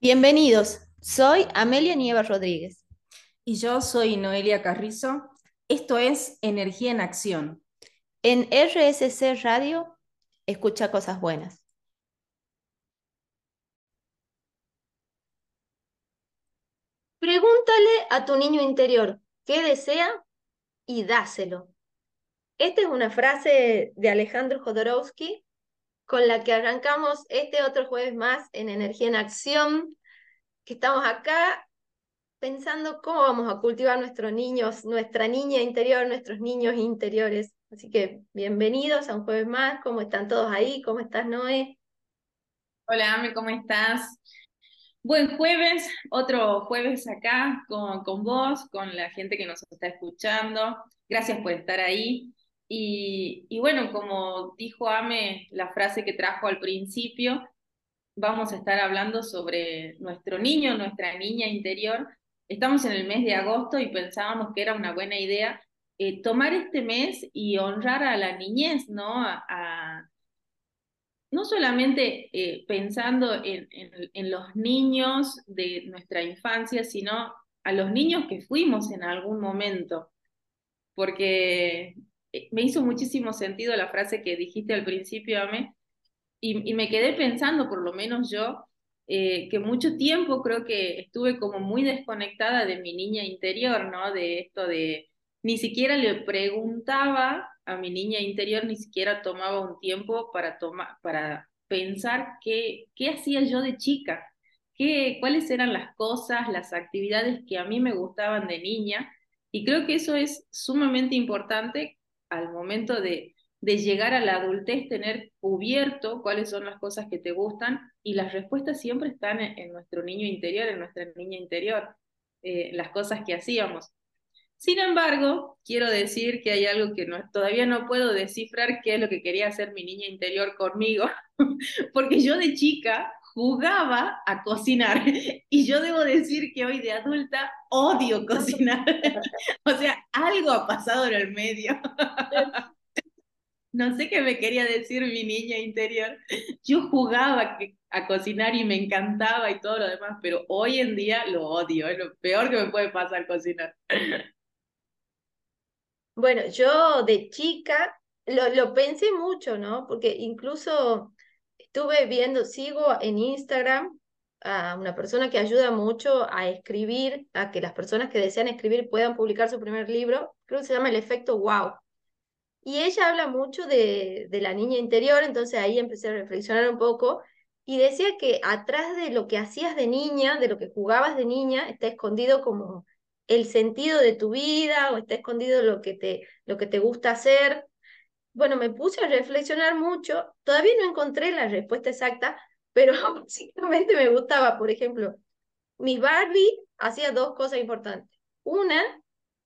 Bienvenidos, soy Amelia Nieva Rodríguez. Y yo soy Noelia Carrizo. Esto es Energía en Acción. En RSC Radio, escucha cosas buenas. Pregúntale a tu niño interior qué desea y dáselo. Esta es una frase de Alejandro Jodorowsky con la que arrancamos este otro jueves más en Energía en Acción, que estamos acá pensando cómo vamos a cultivar nuestros niños, nuestra niña interior, nuestros niños interiores. Así que bienvenidos a un jueves más. ¿Cómo están todos ahí? ¿Cómo estás, Noé? Hola, Ame, ¿cómo estás? Buen jueves, otro jueves acá con, con vos, con la gente que nos está escuchando. Gracias por estar ahí. Y, bueno, como dijo Ame, la frase que trajo al principio, vamos a estar hablando sobre nuestro niño, nuestra niña interior. Estamos en el mes de agosto y pensábamos que era una buena idea eh, tomar este mes y honrar a la niñez, ¿no? A, no solamente eh, pensando en, en los niños de nuestra infancia, sino a los niños que fuimos en algún momento, porque me hizo muchísimo sentido la frase que dijiste al principio, Ame, y, me quedé pensando, por lo menos yo, eh, que mucho tiempo creo que estuve como muy desconectada de mi niña interior, ¿no? De esto de, ni siquiera le preguntaba a mi niña interior, ni siquiera tomaba un tiempo para, tomar, para pensar qué, qué hacía yo de chica, qué, cuáles eran las cosas, las actividades que a mí me gustaban de niña. Y creo que eso es sumamente importante al momento de, de llegar a la adultez, tener cubierto cuáles son las cosas que te gustan y las respuestas siempre están en, nuestro niño interior, en nuestra niña interior, eh, las cosas que hacíamos. Sin embargo, quiero decir que hay algo que no, todavía no puedo descifrar qué es lo que quería hacer mi niña interior conmigo, porque yo de chica jugaba a cocinar y yo debo decir que hoy de adulta odio cocinar. o sea, algo ha pasado en el medio. no sé qué me quería decir mi niña interior. Yo jugaba a cocinar y me encantaba y todo lo demás, pero hoy en día lo odio, es lo peor que me puede pasar cocinar. Bueno, yo de chica lo, lo pensé mucho, ¿no? Porque incluso estuve viendo, sigo en Instagram a una persona que ayuda mucho a escribir, a que las personas que desean escribir puedan publicar su primer libro, creo que se llama El efecto wow. Y ella habla mucho de, la niña interior, entonces ahí empecé a reflexionar un poco y decía que atrás de lo que hacías de niña, de lo que jugabas de niña, está escondido como el sentido de tu vida o está escondido lo que te, lo que te gusta hacer bueno, me puse a reflexionar mucho, todavía no encontré la respuesta exacta, pero básicamente me gustaba, por ejemplo, mi Barbie hacía dos cosas importantes. Una,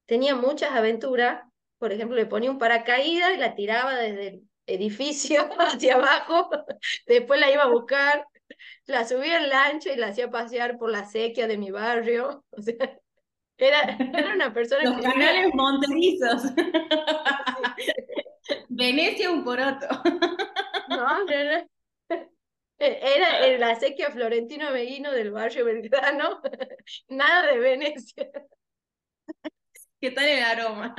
tenía muchas aventuras, por ejemplo, le ponía un paracaídas y la tiraba desde el edificio hacia abajo, después la iba a buscar, la subía en lancha y la hacía pasear por la sequía de mi barrio, o sea, era, era una persona... Los canales monterizos. Venecia un poroto. No, era, era la sequía Florentino Meguino del barrio Belgrano, nada de Venecia. ¿Qué tal el aroma?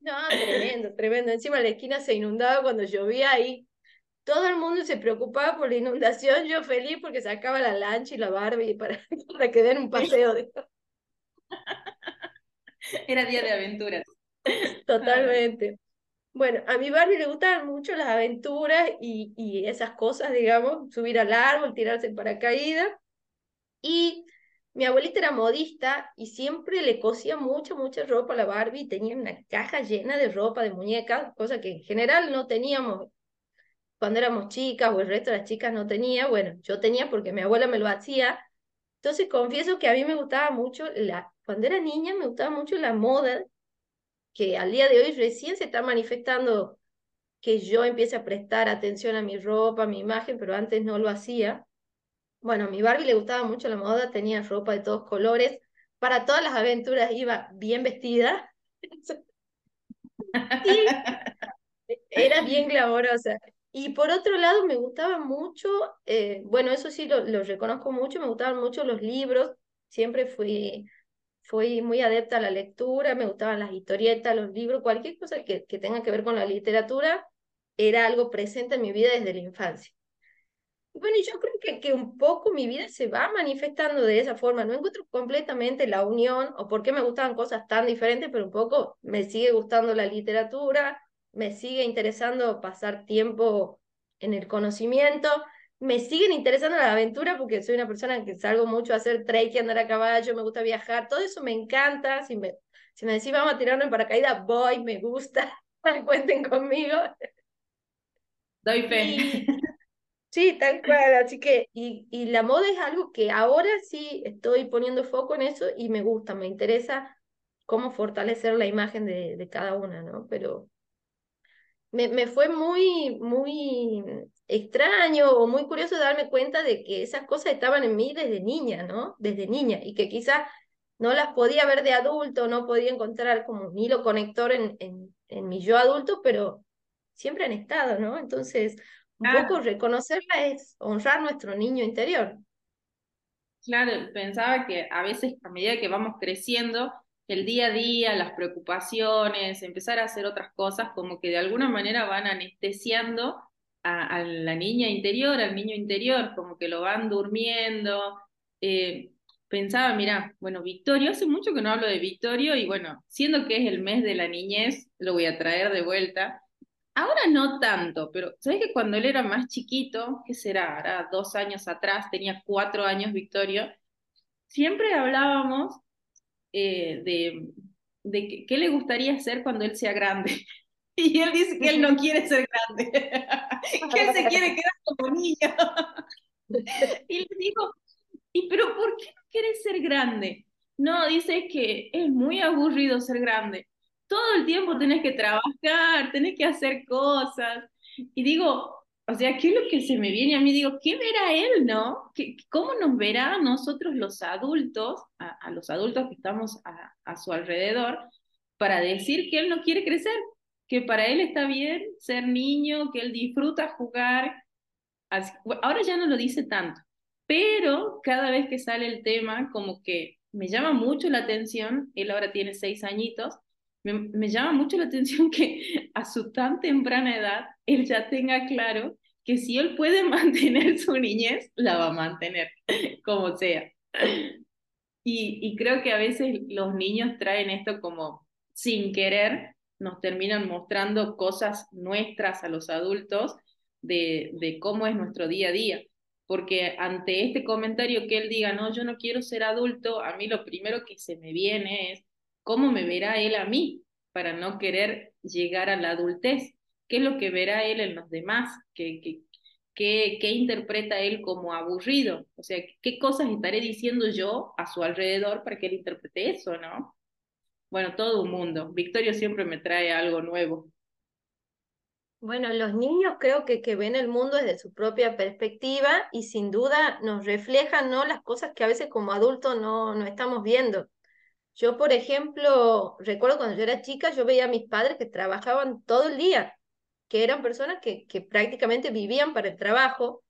No, tremendo, tremendo. Encima la esquina se inundaba cuando llovía ahí. Todo el mundo se preocupaba por la inundación, yo feliz porque sacaba la lancha y la Barbie para, para que den un paseo. De... Era día de aventuras. Totalmente. Bueno, a mi Barbie le gustaban mucho las aventuras y, y esas cosas, digamos, subir al árbol, tirarse en paracaídas. Y mi abuelita era modista y siempre le cosía mucha, mucha ropa a la Barbie. Tenía una caja llena de ropa, de muñecas, cosa que en general no teníamos cuando éramos chicas o el resto de las chicas no tenía. Bueno, yo tenía porque mi abuela me lo hacía. Entonces confieso que a mí me gustaba mucho, la, cuando era niña me gustaba mucho la moda que al día de hoy recién se está manifestando que yo empiece a prestar atención a mi ropa, a mi imagen, pero antes no lo hacía. Bueno, a mi Barbie le gustaba mucho la moda, tenía ropa de todos colores, para todas las aventuras iba bien vestida. y era bien glamorosa. Y por otro lado, me gustaba mucho, eh, bueno, eso sí lo, lo, reconozco mucho, me gustaban mucho los libros, siempre fui, fui muy adepta a la lectura, me gustaban las historietas, los libros, cualquier cosa que, tenga que ver con la literatura, era algo presente en mi vida desde la infancia. Bueno, yo creo que, que un poco mi vida se va manifestando de esa forma. No encuentro completamente la unión o por qué me gustaban cosas tan diferentes, pero un poco me sigue gustando la literatura, me sigue interesando pasar tiempo en el conocimiento, me siguen interesando la aventura porque soy una persona que salgo mucho a hacer trekking, andar a caballo, me gusta viajar, todo eso me encanta. Si me, si me decís vamos a tirarnos en paracaídas, voy, me gusta, cuenten conmigo. Doy fe. Sí, tal cual, así que, y, y la moda es algo que ahora sí estoy poniendo foco en eso y me gusta, me interesa cómo fortalecer la imagen de, de cada una, ¿no? Pero me, me fue muy, muy extraño o muy curioso darme cuenta de que esas cosas estaban en mí desde niña, ¿no? Desde niña, y que quizás no las podía ver de adulto, no podía encontrar como un hilo conector en, en, en mi yo adulto, pero siempre han estado, ¿no? Entonces, un poco reconocerla es honrar nuestro niño interior. Claro, pensaba que a veces a medida que vamos creciendo, el día a día, las preocupaciones, empezar a hacer otras cosas, como que de alguna manera van anestesiando a, la niña interior, al niño interior, como que lo van durmiendo. Eh, pensaba, mira, bueno, Victorio, hace mucho que no hablo de Victorio y bueno, siendo que es el mes de la niñez, lo voy a traer de vuelta. Ahora no tanto, pero ¿sabes que cuando él era más chiquito, qué será? Ahora dos años atrás, tenía cuatro años Victorio, siempre hablábamos eh, de, de qué le gustaría hacer cuando él sea grande. Y él dice que él no quiere ser grande, que él se quiere quedar como niño. Y le digo, ¿y pero por qué no quieres ser grande? No, dice que es muy aburrido ser grande todo el tiempo tenés que trabajar, tenés que hacer cosas. Y digo, o sea, ¿qué es lo que se me viene a mí? Digo, ¿qué verá él, no? ¿Qué, ¿Cómo nos verá a nosotros los adultos, a, los adultos que estamos a, a, su alrededor, para decir que él no quiere crecer? Que para él está bien ser niño, que él disfruta jugar. ahora ya no lo dice tanto, pero cada vez que sale el tema, como que me llama mucho la atención, él ahora tiene seis añitos, me, llama mucho la atención que a su tan temprana edad él ya tenga claro que si él puede mantener su niñez, la va a mantener, como sea. Y, y creo que a veces los niños traen esto como sin querer, nos terminan mostrando cosas nuestras a los adultos de, de cómo es nuestro día a día porque ante este comentario que él diga, no, yo no quiero ser adulto, a mí lo primero que se me viene es, ¿cómo me verá él a mí para no querer llegar a la adultez? ¿Qué es lo que verá él en los demás? ¿Qué, qué, qué, qué interpreta él como aburrido? O sea, ¿qué cosas estaré diciendo yo a su alrededor para que él interprete eso, no? Bueno, todo un mundo. Victorio siempre me trae algo nuevo. Bueno, los niños creo que, que ven el mundo desde su propia perspectiva y sin duda nos reflejan ¿no? las cosas que a veces como adultos no, no estamos viendo. Yo, por ejemplo, recuerdo cuando yo era chica, yo veía a mis padres que trabajaban todo el día, que eran personas que, que prácticamente vivían para el trabajo.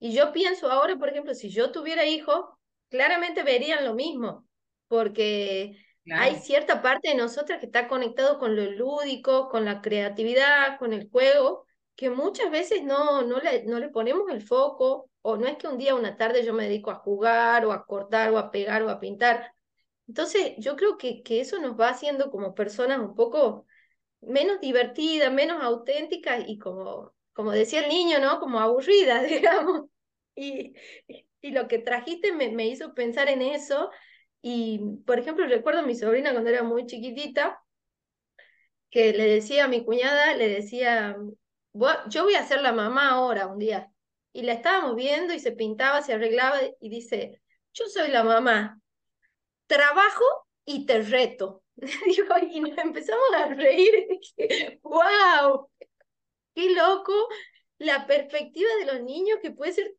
Y yo pienso ahora, por ejemplo, si yo tuviera hijos, claramente verían lo mismo, porque hay cierta parte de nosotras que está conectado con lo lúdico, con la creatividad, con el juego, que muchas veces no, no, le, no le ponemos el foco, o no es que un día, una tarde yo me dedico a jugar, o a cortar, o a pegar, o a pintar, entonces, yo creo que, que eso nos va haciendo como personas un poco menos divertidas, menos auténticas y como, como decía el niño, ¿no? Como aburridas, digamos. Y, y lo que trajiste me, me hizo pensar en eso. Y, por ejemplo, recuerdo a mi sobrina cuando era muy chiquitita, que le decía a mi cuñada, le decía, yo voy a ser la mamá ahora un día. Y la estábamos viendo y se pintaba, se arreglaba y dice, yo soy la mamá trabajo y te reto. y nos empezamos a reír. Wow, qué loco la perspectiva de los niños que puede ser,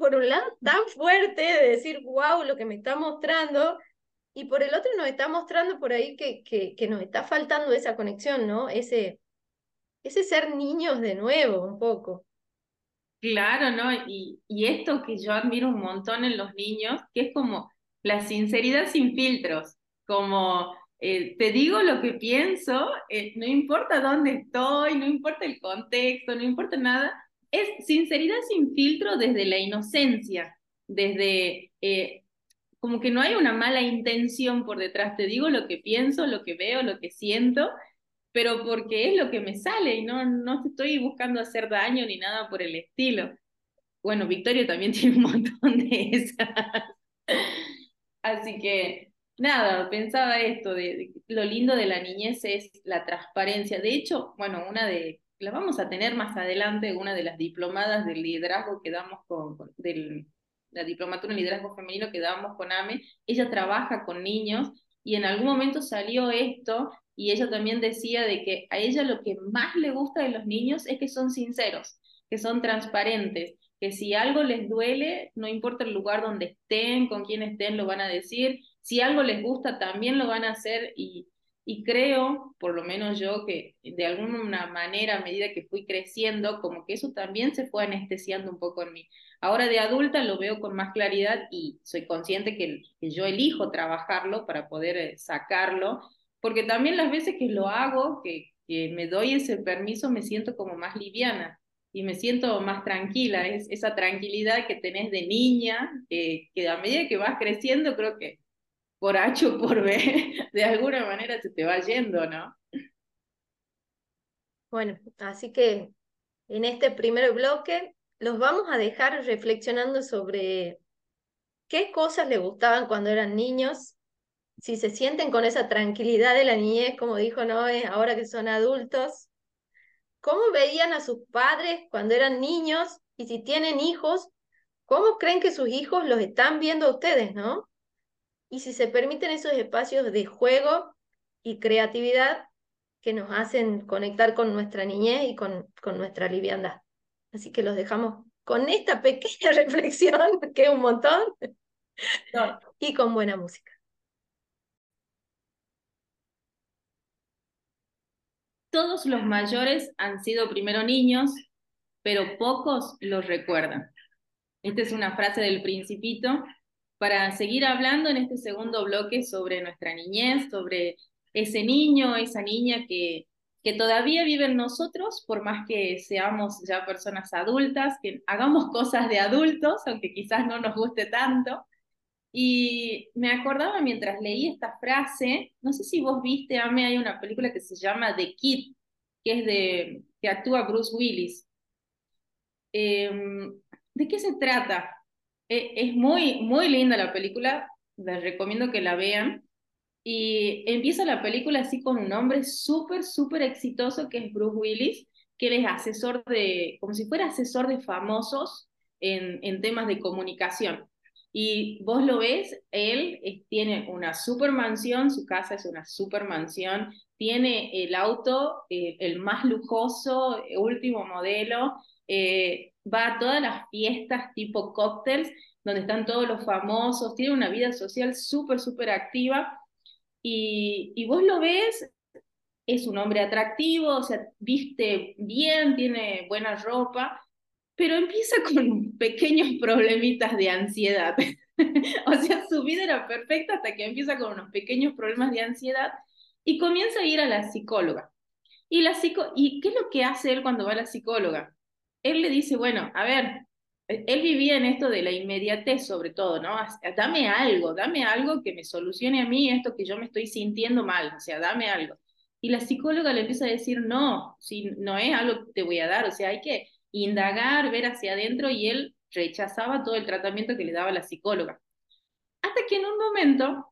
por un lado, tan fuerte de decir, wow, lo que me está mostrando, y por el otro nos está mostrando por ahí que, que, nos está faltando esa conexión, ¿no? Ese, ese ser niños de nuevo, un poco. Claro, ¿no? Y, y esto que yo admiro un montón en los niños, que es como la sinceridad sin filtros, como eh, te digo lo que pienso, eh, no importa dónde estoy, no importa el contexto, no importa nada, es sinceridad sin filtro desde la inocencia, desde eh, como que no hay una mala intención por detrás, te digo lo que pienso, lo que veo, lo que siento, pero porque es lo que me sale y no, no estoy buscando hacer daño ni nada por el estilo. Bueno, Victoria también tiene un montón de esas. Así que, nada, pensaba esto, de, lo lindo de la niñez es la transparencia. De hecho, bueno, una de, la vamos a tener más adelante, una de las diplomadas del liderazgo que damos con, del, la diplomatura en liderazgo femenino que damos con AME, ella trabaja con niños y en algún momento salió esto y ella también decía de que a ella lo que más le gusta de los niños es que son sinceros, que son transparentes, que si algo les duele, no importa el lugar donde estén, con quién estén, lo van a decir, si algo les gusta, también lo van a hacer y, y creo, por lo menos yo, que de alguna manera a medida que fui creciendo, como que eso también se fue anestesiando un poco en mí. Ahora de adulta lo veo con más claridad y soy consciente que, que yo elijo trabajarlo para poder eh, sacarlo, porque también las veces que lo hago, que, que me doy ese permiso, me siento como más liviana y me siento más tranquila. Es esa tranquilidad que tenés de niña, que a medida que vas creciendo, creo que por H o por B, de alguna manera se te va yendo, ¿no? Bueno, así que en este primer bloque los vamos a dejar reflexionando sobre qué cosas les gustaban cuando eran niños, si se sienten con esa tranquilidad de la niñez, como dijo Noé, ahora que son adultos, cómo veían a sus padres cuando eran niños y si tienen hijos, cómo creen que sus hijos los están viendo a ustedes, ¿no? Y si se permiten esos espacios de juego y creatividad que nos hacen conectar con nuestra niñez y con, con nuestra liviandad. Así que los dejamos con esta pequeña reflexión, que es un montón, y con buena música. Todos los mayores han sido primero niños, pero pocos los recuerdan. Esta es una frase del principito para seguir hablando en este segundo bloque sobre nuestra niñez, sobre ese niño, esa niña que, que todavía vive en nosotros, por más que seamos ya personas adultas, que hagamos cosas de adultos, aunque quizás no nos guste tanto. Y me acordaba mientras leí esta frase, no sé si vos viste, Ame, hay una película que se llama The Kid, que es de, que actúa Bruce Willis. Em, ¿De qué se trata? E, es muy, muy linda la película, les recomiendo que la vean. Y empieza la película así con un hombre súper, súper exitoso que es Bruce Willis, que él es asesor de, como si fuera asesor de famosos en, en temas de comunicación. Y vos lo ves, él tiene una super mansión, su casa es una super mansión, tiene el auto, eh, el más lujoso, último modelo, eh, va a todas las fiestas tipo cócteles, donde están todos los famosos, tiene una vida social súper, súper activa, y, y vos lo ves, es un hombre atractivo, o sea, viste bien, tiene buena ropa, pero empieza con pequeños problemitas de ansiedad. o sea, su vida era perfecta hasta que empieza con unos pequeños problemas de ansiedad y comienza a ir a la psicóloga. Y, la psico ¿Y qué es lo que hace él cuando va a la psicóloga? Él le dice, bueno, a ver, él vivía en esto de la inmediatez sobre todo, ¿no? Dame algo, dame algo que me solucione a mí esto que yo me estoy sintiendo mal, o sea, dame algo. Y la psicóloga le empieza a decir, no, si no es algo que te voy a dar, o sea, hay que indagar, ver hacia adentro y él rechazaba todo el tratamiento que le daba la psicóloga. Hasta que en un momento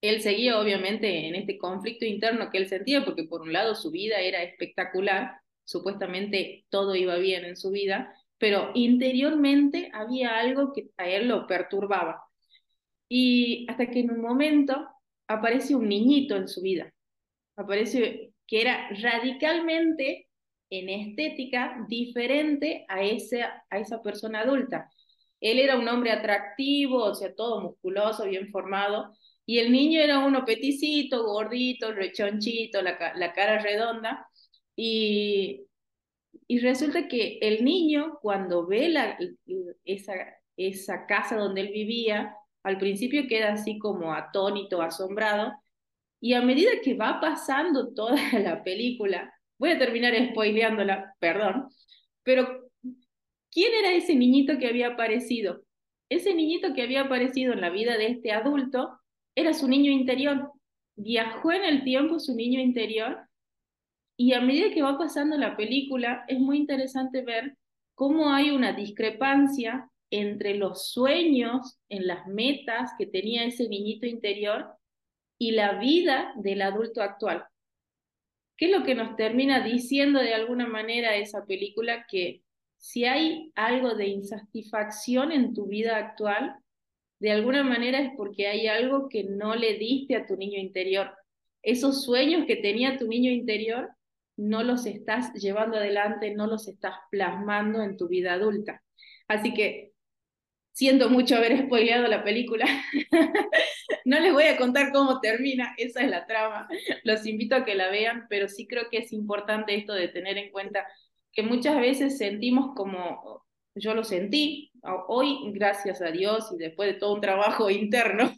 él seguía obviamente en este conflicto interno que él sentía, porque por un lado su vida era espectacular, supuestamente todo iba bien en su vida, pero interiormente había algo que a él lo perturbaba. Y hasta que en un momento aparece un niñito en su vida, aparece que era radicalmente en estética diferente a esa, a esa persona adulta. Él era un hombre atractivo, o sea, todo musculoso, bien formado, y el niño era uno peticito, gordito, rechonchito, la, la cara redonda, Y, y resulta que el niño, cuando ve la, esa, esa casa donde él vivía, al principio queda así como atónito, asombrado, y a medida que va pasando toda la película, voy a terminar spoileándola, perdón, pero ¿quién era ese niñito que había aparecido? Ese niñito que había aparecido en la vida de este adulto era su niño interior. Viajó en el tiempo su niño interior y a medida que va pasando la película es muy interesante ver cómo hay una discrepancia entre los sueños, en las metas que tenía ese niñito interior y la vida del adulto actual. ¿Qué es lo que nos termina diciendo de alguna manera esa película? Que si hay algo de insatisfacción en tu vida actual, de alguna manera es porque hay algo que no le diste a tu niño interior. Esos sueños que tenía tu niño interior no los estás llevando adelante, no los estás plasmando en tu vida adulta. Así que siento mucho haber spoileado la película. no les voy a contar cómo termina, esa es la trama. Los invito a que la vean, pero sí creo que es importante esto de tener en cuenta que muchas veces sentimos como yo lo sentí, hoy gracias a Dios y después de todo un trabajo interno,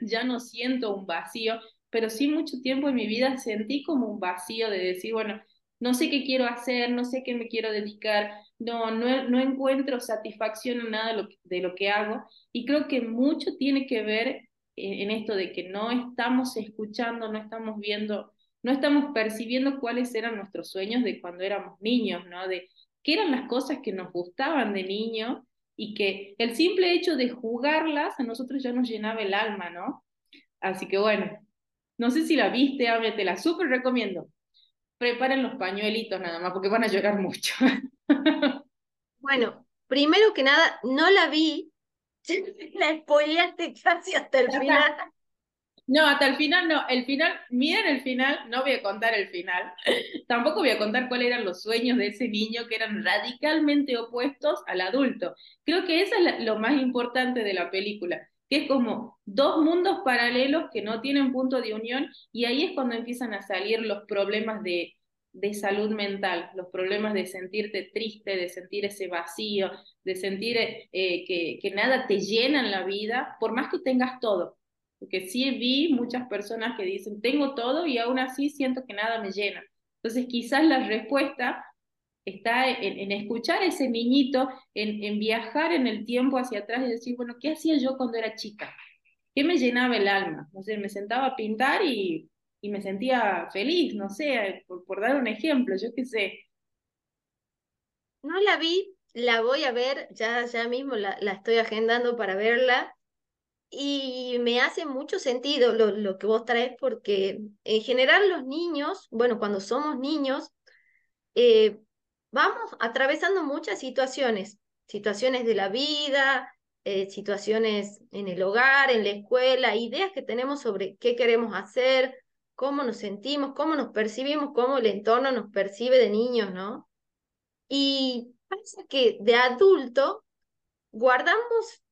ya no siento un vacío, pero sí mucho tiempo en mi vida sentí como un vacío de decir, bueno, no sé qué quiero hacer, no sé qué me quiero dedicar, no, no, no encuentro satisfacción en nada de lo, de lo que hago y creo que mucho tiene que ver en esto de que no estamos escuchando, no estamos viendo no estamos percibiendo cuáles eran nuestros sueños de cuando éramos niños, ¿no? De qué eran las cosas que nos gustaban de niño y que el simple hecho de jugarlas a nosotros ya nos llenaba el alma, ¿no? Así que bueno, no sé si la viste, Ame, te la súper recomiendo. Preparen los pañuelitos nada más porque van a llorar mucho. bueno, primero que nada, no la vi, la spoileaste casi hasta el final. No, hasta el final no. El final, miren el final, no voy a contar el final. Tampoco voy a contar cuáles eran los sueños de ese niño que eran radicalmente opuestos al adulto. Creo que eso es lo más importante de la película, que es como dos mundos paralelos que no tienen punto de unión y ahí es cuando empiezan a salir los problemas de, de salud mental, los problemas de sentirte triste, de sentir ese vacío, de sentir eh, que, que nada te llena en la vida, por más que tengas todo porque sí vi muchas personas que dicen, tengo todo y aún así siento que nada me llena. Entonces quizás la respuesta está en, escuchar a ese niñito, en, en, viajar en el tiempo hacia atrás y decir, bueno, ¿qué hacía yo cuando era chica? ¿Qué me llenaba el alma? No sé, me sentaba a pintar y, y me sentía feliz, no sé, por, por, dar un ejemplo, yo qué sé. No la vi, la voy a ver, ya, ya mismo la, la estoy agendando para verla. Y me hace mucho sentido lo, lo, que vos traes porque en general los niños, bueno, cuando somos niños, eh, vamos atravesando muchas situaciones, situaciones de la vida, eh, situaciones en el hogar, en la escuela, ideas que tenemos sobre qué queremos hacer, cómo nos sentimos, cómo nos percibimos, cómo el entorno nos percibe de niños, ¿no? Y pasa que de adulto guardamos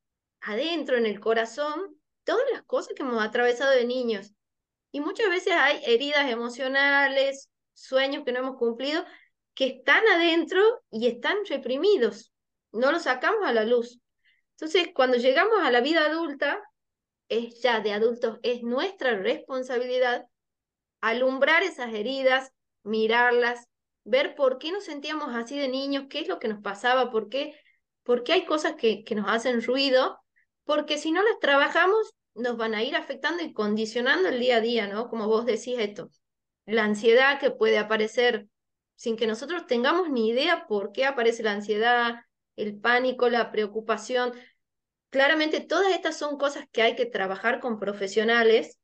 adentro, en el corazón, todas las cosas que hemos atravesado de niños. Y muchas veces hay heridas emocionales, sueños que no hemos cumplido, que están adentro y están reprimidos. No los sacamos a la luz. Entonces, cuando llegamos a la vida adulta, es ya de adultos, es nuestra responsabilidad alumbrar esas heridas, mirarlas, ver por qué nos sentíamos así de niños, qué es lo que nos pasaba, por qué, por qué hay cosas que, que nos hacen ruido porque si no las trabajamos, nos van a ir afectando y condicionando el día a día, ¿no? Como vos decís esto, la ansiedad que puede aparecer sin que nosotros tengamos ni idea por qué aparece la ansiedad, el pánico, la preocupación. Claramente todas estas son cosas que hay que trabajar con profesionales,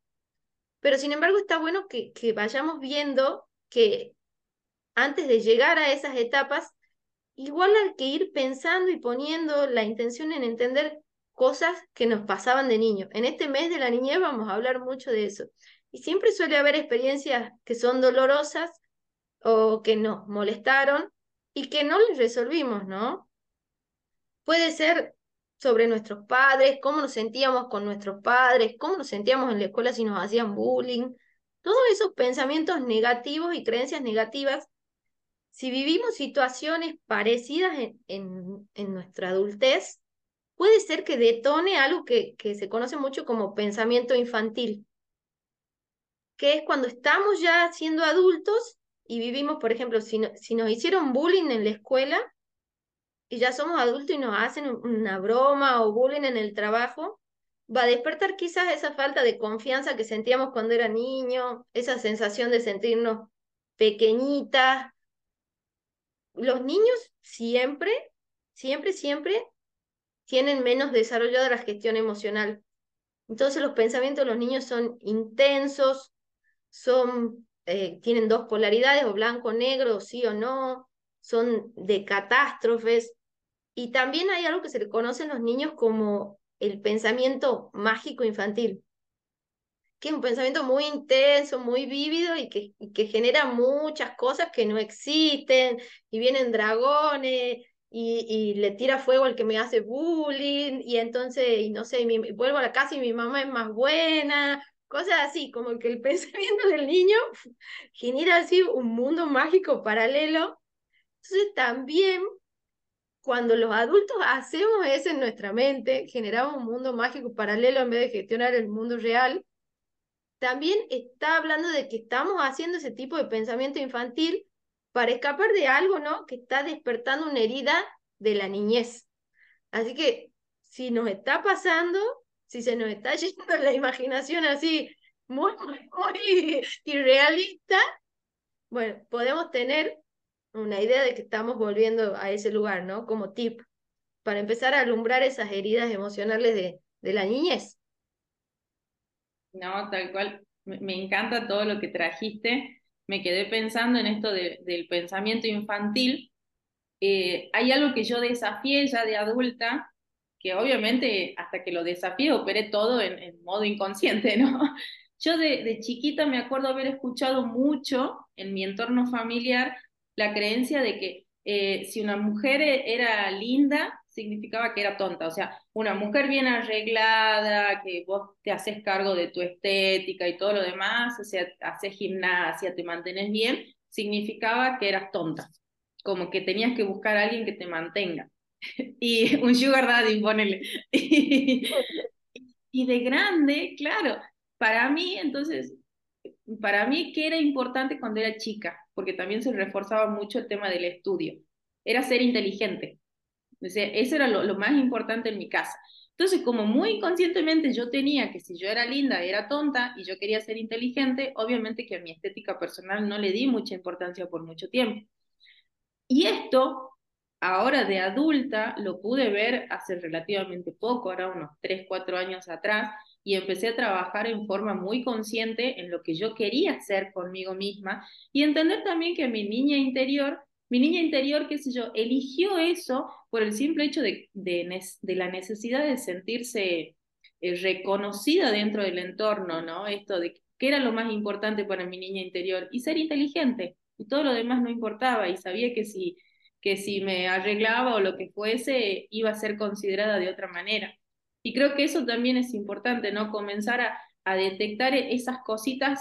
pero sin embargo está bueno que, que vayamos viendo que antes de llegar a esas etapas, igual hay que ir pensando y poniendo la intención en entender cosas que nos pasaban de niño. En este mes de la niñez vamos a hablar mucho de eso. Y siempre suele haber experiencias que son dolorosas o que nos molestaron y que no les resolvimos, ¿no? Puede ser sobre nuestros padres, cómo nos sentíamos con nuestros padres, cómo nos sentíamos en la escuela si nos hacían bullying, todos esos pensamientos negativos y creencias negativas si vivimos situaciones parecidas en, en, nuestra adultez, puede ser que detone algo que, que se conoce mucho como pensamiento infantil, que es cuando estamos ya siendo adultos y vivimos, por ejemplo, si, si nos hicieron bullying en la escuela y ya somos adultos y nos hacen una broma o bullying en el trabajo, va a despertar quizás esa falta de confianza que sentíamos cuando era niño, esa sensación de sentirnos pequeñitas. Los niños siempre, siempre, siempre tienen menos desarrollada la gestión emocional. Entonces los pensamientos de los niños son intensos, son, eh, tienen dos polaridades, o blanco, negro, sí o no, son de catástrofes. Y también hay algo que se le conoce en los niños como el pensamiento mágico infantil, que es un pensamiento muy intenso, muy vívido y que, que genera muchas cosas que no existen, y vienen dragones, y, y, le tira fuego al que me hace bullying, y entonces, y no sé, vuelvo a la casa y mi mamá es más buena, cosas así, como que el pensamiento del niño genera así un mundo mágico paralelo. Entonces también cuando los adultos hacemos eso en nuestra mente, generamos un mundo mágico paralelo en vez de gestionar el mundo real, también está hablando de que estamos haciendo ese tipo de pensamiento infantil para escapar de algo, ¿no? Que está despertando una herida de la niñez. Así que si nos está pasando, si se nos está yendo la imaginación así muy, muy irrealista, bueno, podemos tener una idea de que estamos volviendo a ese lugar, ¿no? Como tip, para empezar a alumbrar esas heridas emocionales de, de la niñez. No, tal cual. Me, encanta todo lo que trajiste. Me quedé pensando en esto del pensamiento infantil. Eh, hay algo que yo desafié ya de adulta, que obviamente hasta que lo desafié operé todo en, modo inconsciente, ¿no? Yo de, de, chiquita me acuerdo haber escuchado mucho en mi entorno familiar la creencia de que eh, si una mujer e, era linda, significaba que era tonta. O sea, una mujer bien arreglada, que vos te haces cargo de tu estética y todo lo demás, o sea, haces gimnasia, te mantienes bien, significaba que eras tonta. Como que tenías que buscar a alguien que te mantenga. y un sugar daddy, ponele. y de grande, claro, para mí, entonces, para mí, ¿qué era importante cuando era chica? Porque también se reforzaba mucho el tema del estudio. Era ser inteligente. O eso era lo, más importante en mi casa. Entonces, como muy inconscientemente yo tenía que si yo era linda, era tonta y yo quería ser inteligente, obviamente que a mi estética personal no le di mucha importancia por mucho tiempo. Y esto, ahora de adulta, lo pude ver hace relativamente poco, ahora unos 3, 4 años atrás, y empecé a trabajar en forma muy consciente en lo que yo quería hacer conmigo misma y entender también que mi niña interior, mi niña interior, qué sé yo, eligió eso por el simple hecho de, de, la necesidad de sentirse eh, reconocida dentro del entorno, ¿no? Esto de qué era lo más importante para mi niña interior y ser inteligente y todo lo demás no importaba y sabía que si que si me arreglaba o lo que fuese iba a ser considerada de otra manera. Y creo que eso también es importante, ¿no? Comenzar a, a detectar esas cositas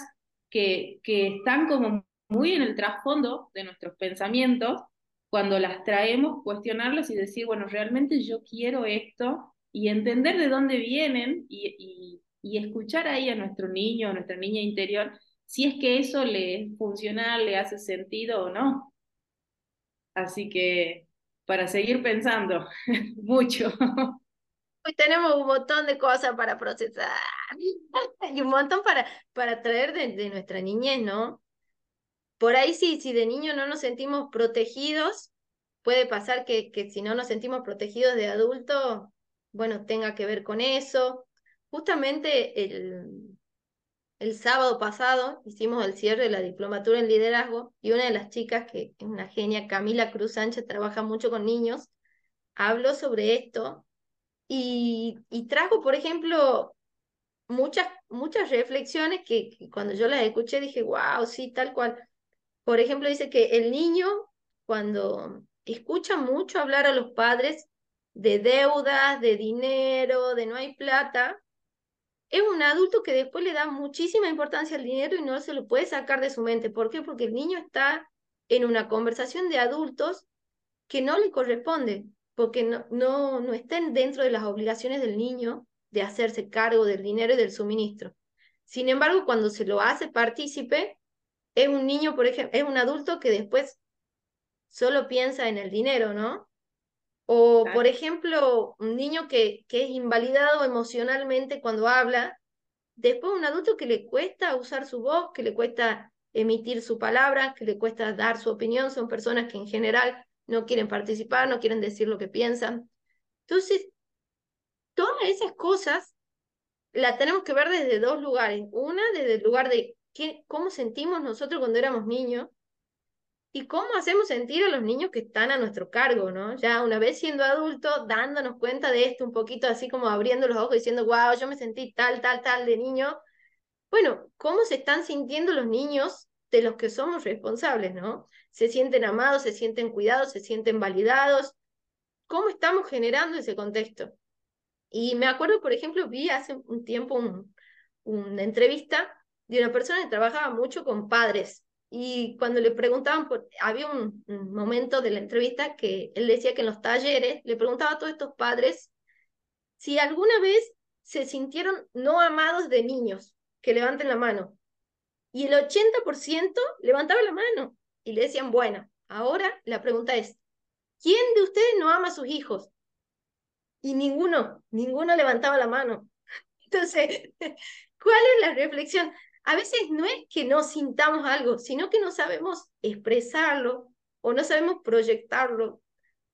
que, que están como muy en el trasfondo de nuestros pensamientos, cuando las traemos, cuestionarlas y decir, bueno, realmente yo quiero esto, y entender de dónde vienen y, y, y escuchar ahí a nuestro niño, a nuestra niña interior, si es que eso le es funcional, le hace sentido o no. Así que para seguir pensando mucho. Hoy tenemos un montón de cosas para procesar y un montón para, para traer de, nuestra niñez, ¿no? Por ahí si de niño no nos sentimos protegidos, puede pasar que, que si no nos sentimos protegidos de adulto, bueno, tenga que ver con eso. Justamente el, el sábado pasado hicimos el cierre de la diplomatura en liderazgo y una de las chicas, que es una genia, Camila Cruz Sánchez, trabaja mucho con niños, habló sobre esto y, y trajo, por ejemplo, muchas, muchas reflexiones que, cuando yo las escuché dije, wow, sí, tal cual. Por ejemplo, dice que el niño, cuando escucha mucho hablar a los padres de deudas, de dinero, de no hay plata, es un adulto que después le da muchísima importancia al dinero y no se lo puede sacar de su mente. ¿Por qué? Porque el niño está en una conversación de adultos que no le corresponde, porque no, no, no estén dentro de las obligaciones del niño de hacerse cargo del dinero y del suministro. Sin embargo, cuando se lo hace partícipe, es un niño, por ejemplo, es un adulto que después solo piensa en el dinero, ¿no? O, por ejemplo, un niño que, que es invalidado emocionalmente cuando habla, después un adulto que le cuesta usar su voz, que le cuesta emitir su palabra, que le cuesta dar su opinión, son personas que en general no quieren participar, no quieren decir lo que piensan. Entonces, todas esas cosas las tenemos que ver desde dos lugares. Una, desde el lugar de cómo sentimos nosotros cuando éramos niños y cómo hacemos sentir a los niños que están a nuestro cargo, ¿no? Ya una vez siendo adultos, dándonos cuenta de esto, un poquito así como abriendo los ojos diciendo, wow, yo me sentí tal, tal, tal de niño. Bueno, ¿cómo se están sintiendo los niños de los que somos responsables, ¿no? Se sienten amados, se sienten cuidados, se sienten validados. ¿Cómo estamos generando ese contexto? Y me acuerdo, por ejemplo, vi hace un tiempo una entrevista de una persona que trabajaba mucho con padres. Y cuando le preguntaban, por, había un, un, momento de la entrevista que él decía que en los talleres le preguntaba a todos estos padres si alguna vez se sintieron no amados de niños, que levanten la mano. Y el 80% levantaba la mano y le decían, bueno, ahora la pregunta es, ¿quién de ustedes no ama a sus hijos? Y ninguno, ninguno levantaba la mano. Entonces, ¿cuál es la reflexión? A veces no es que no sintamos algo, sino que no sabemos expresarlo o no sabemos proyectarlo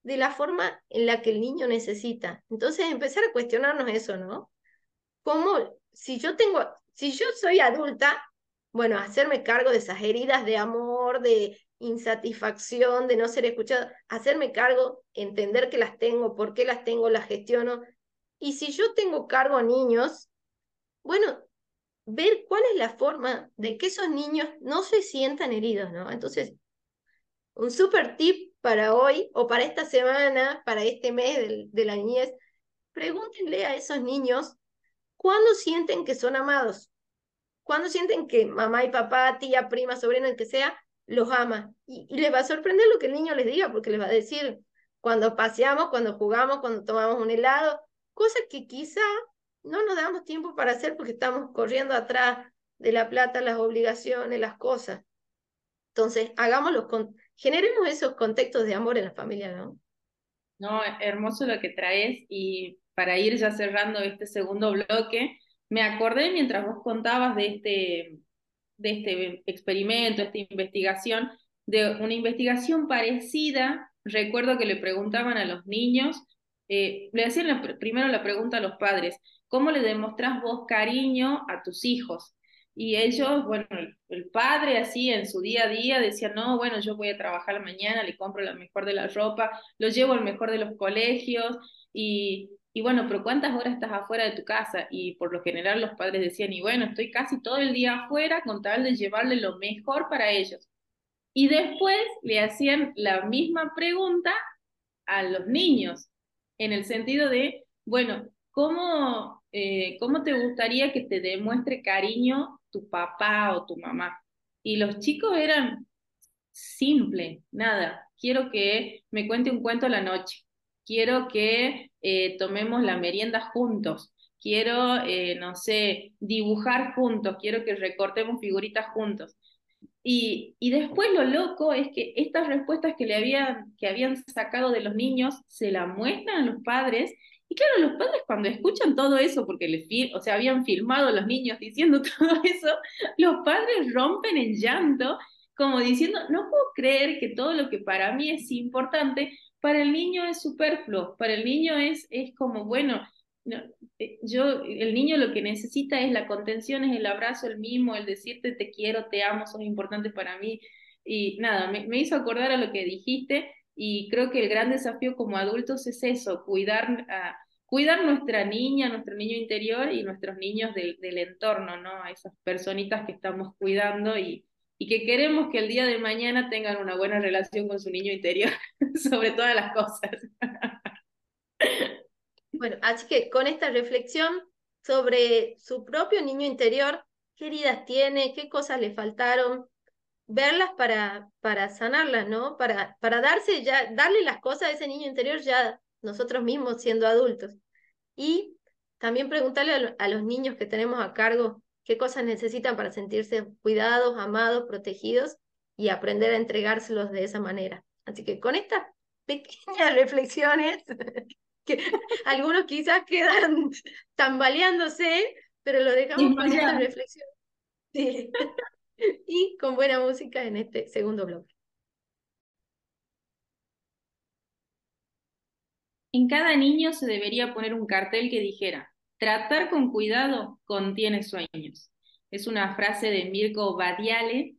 de la forma en la que el niño necesita. Entonces, empezar a cuestionarnos eso, ¿no? ¿Cómo, si yo tengo, si yo soy adulta, bueno, hacerme cargo de esas heridas de amor, de insatisfacción, de no ser escuchado, hacerme cargo, entender que las tengo, por qué las tengo, las gestiono. Y si yo tengo cargo a niños, bueno, ver cuál es la forma de que esos niños no se sientan heridos, ¿no? Entonces, un super tip para hoy o para esta semana, para este mes de, de la niñez, pregúntenle a esos niños cuándo sienten que son amados cuando sienten que mamá y papá, tía, prima, sobrino, el que sea, los ama. Y, les va a sorprender lo que el niño les diga, porque les va a decir, cuando paseamos, cuando jugamos, cuando tomamos un helado, cosas que quizá no nos damos tiempo para hacer porque estamos corriendo atrás de la plata, las obligaciones, las cosas. Entonces, con, generemos esos contextos de amor en la familia, ¿no? No, hermoso lo que traes y para ir ya cerrando este segundo bloque, me acordé mientras vos contabas de este, de este experimento, esta investigación, de una investigación parecida. Recuerdo que le preguntaban a los niños, eh, le hacían primero la pregunta a los padres, ¿cómo le demostrás vos cariño a tus hijos? Y ellos, bueno, el, padre así en su día a día decía, no, bueno, yo voy a trabajar mañana, le compro la mejor de la ropa, lo llevo al mejor de los colegios y, y bueno, pero ¿cuántas horas estás afuera de tu casa? Y por lo general los padres decían, y bueno, estoy casi todo el día afuera con tal de llevarle lo mejor para ellos. Y después le hacían la misma pregunta a los niños, en el sentido de, bueno, ¿cómo, eh, ¿cómo te gustaría que te demuestre cariño tu papá o tu mamá? Y los chicos eran simple, nada, quiero que me cuente un cuento la noche, quiero que eh, tomemos la merienda juntos, quiero, eh, no sé, dibujar juntos, quiero que recortemos figuritas juntos. Y, y, después lo loco es que estas respuestas que, le habían, que habían sacado de los niños se la muestran a los padres. Claro, los padres cuando escuchan todo eso, porque les o sea, habían filmado los niños diciendo todo eso, los padres rompen en llanto, como diciendo, no puedo creer que todo lo que para mí es importante para el niño es superfluo, para el niño es, es como, bueno, eh, yo, el niño lo que necesita es la contención, es el abrazo, el mimo, el decirte te quiero, te amo, son importantes para mí. Y nada, me, hizo acordar a lo que dijiste y creo que el gran desafío como adultos es eso, cuidar, a, cuidar nuestra niña, nuestro niño interior y nuestros niños del, del entorno, ¿no? A esas personitas que estamos cuidando y, y que queremos que el día de mañana tengan una buena relación con su niño interior sobre todas las cosas. Bueno, así que con esta reflexión sobre su propio niño interior, qué heridas tiene, qué cosas le faltaron, verlas para, para sanarlas, ¿no? Para, para darse ya, darle las cosas a ese niño interior ya nosotros mismos siendo adultos. Y también preguntarle a, los niños que tenemos a cargo qué cosas necesitan para sentirse cuidados, amados, protegidos y aprender a entregárselos de esa manera. Así que con estas pequeñas reflexiones, que algunos quizás quedan tambaleándose, pero lo dejamos con esta reflexión. Sí. y con buena música en este segundo bloque. En cada niño se debería poner un cartel que dijera, tratar con cuidado contiene sueños. Es una frase de Mirko Badiale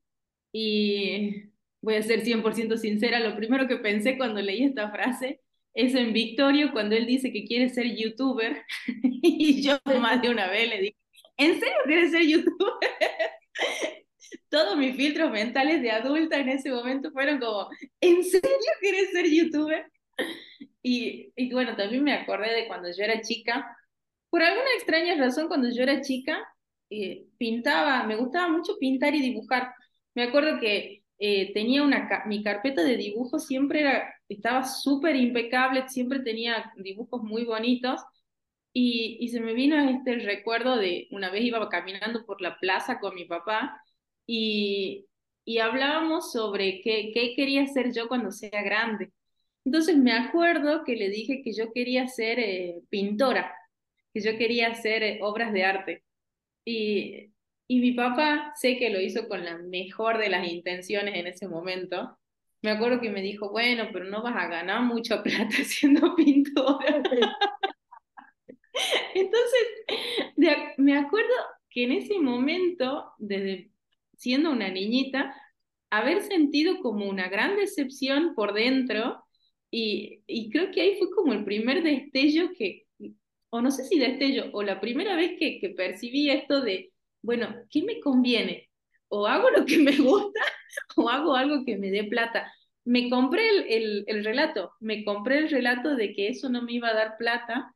y voy a ser 100% sincera, lo primero que pensé cuando leí esta frase es en Victorio cuando él dice que quiere ser youtuber y yo más de una vez le dije, ¿en serio quieres ser youtuber? todos mis filtros mentales de adulta en ese momento fueron como, ¿en serio quieres ser youtuber? Y, y bueno, también me acordé de cuando yo era chica. Por alguna extraña razón, cuando yo era chica, eh, pintaba, me gustaba mucho pintar y dibujar. Me acuerdo que eh, tenía una, mi carpeta de dibujos siempre era, estaba súper impecable, siempre tenía dibujos muy bonitos. Y, y se me vino este recuerdo de una vez iba caminando por la plaza con mi papá y, y hablábamos sobre qué, qué quería ser yo cuando sea grande. Entonces me acuerdo que le dije que yo quería ser eh, pintora, que yo quería hacer eh, obras de arte. Y, y mi papá, sé que lo hizo con la mejor de las intenciones en ese momento. Me acuerdo que me dijo, bueno, pero no vas a ganar mucha plata siendo pintora. Entonces, me acuerdo que en ese momento, desde siendo una niñita, haber sentido como una gran decepción por dentro y, y, creo que ahí fue como el primer destello que, o no sé si destello, o la primera vez que, que percibí esto de, bueno, ¿qué me conviene? O hago lo que me gusta o hago algo que me dé plata. Me compré el, el, el relato, me compré el relato de que eso no me iba a dar plata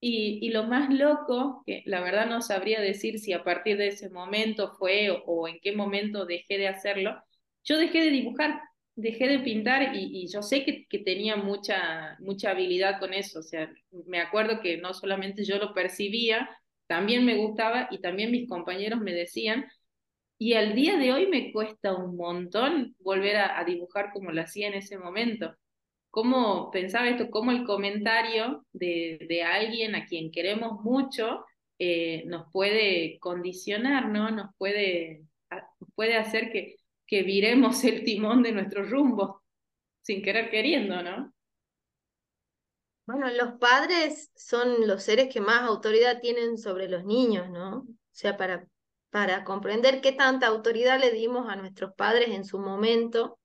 y, lo más loco, que la verdad no sabría decir si a partir de ese momento fue o, en qué momento dejé de hacerlo, yo dejé de dibujar, dejé de pintar y, yo sé que, tenía mucha, mucha habilidad con eso. O sea, me acuerdo que no solamente yo lo percibía, también me gustaba y también mis compañeros me decían. Y al día de hoy me cuesta un montón volver a dibujar como lo hacía en ese momento cómo pensaba esto, cómo el comentario de, de alguien a quien queremos mucho eh, nos puede condicionar, ¿no? Nos puede, puede hacer que, que viremos el timón de nuestro rumbo sin querer queriendo, ¿no? Bueno, los padres son los seres que más autoridad tienen sobre los niños, ¿no? O sea, para, para comprender qué tanta autoridad le dimos a nuestros padres en su momento,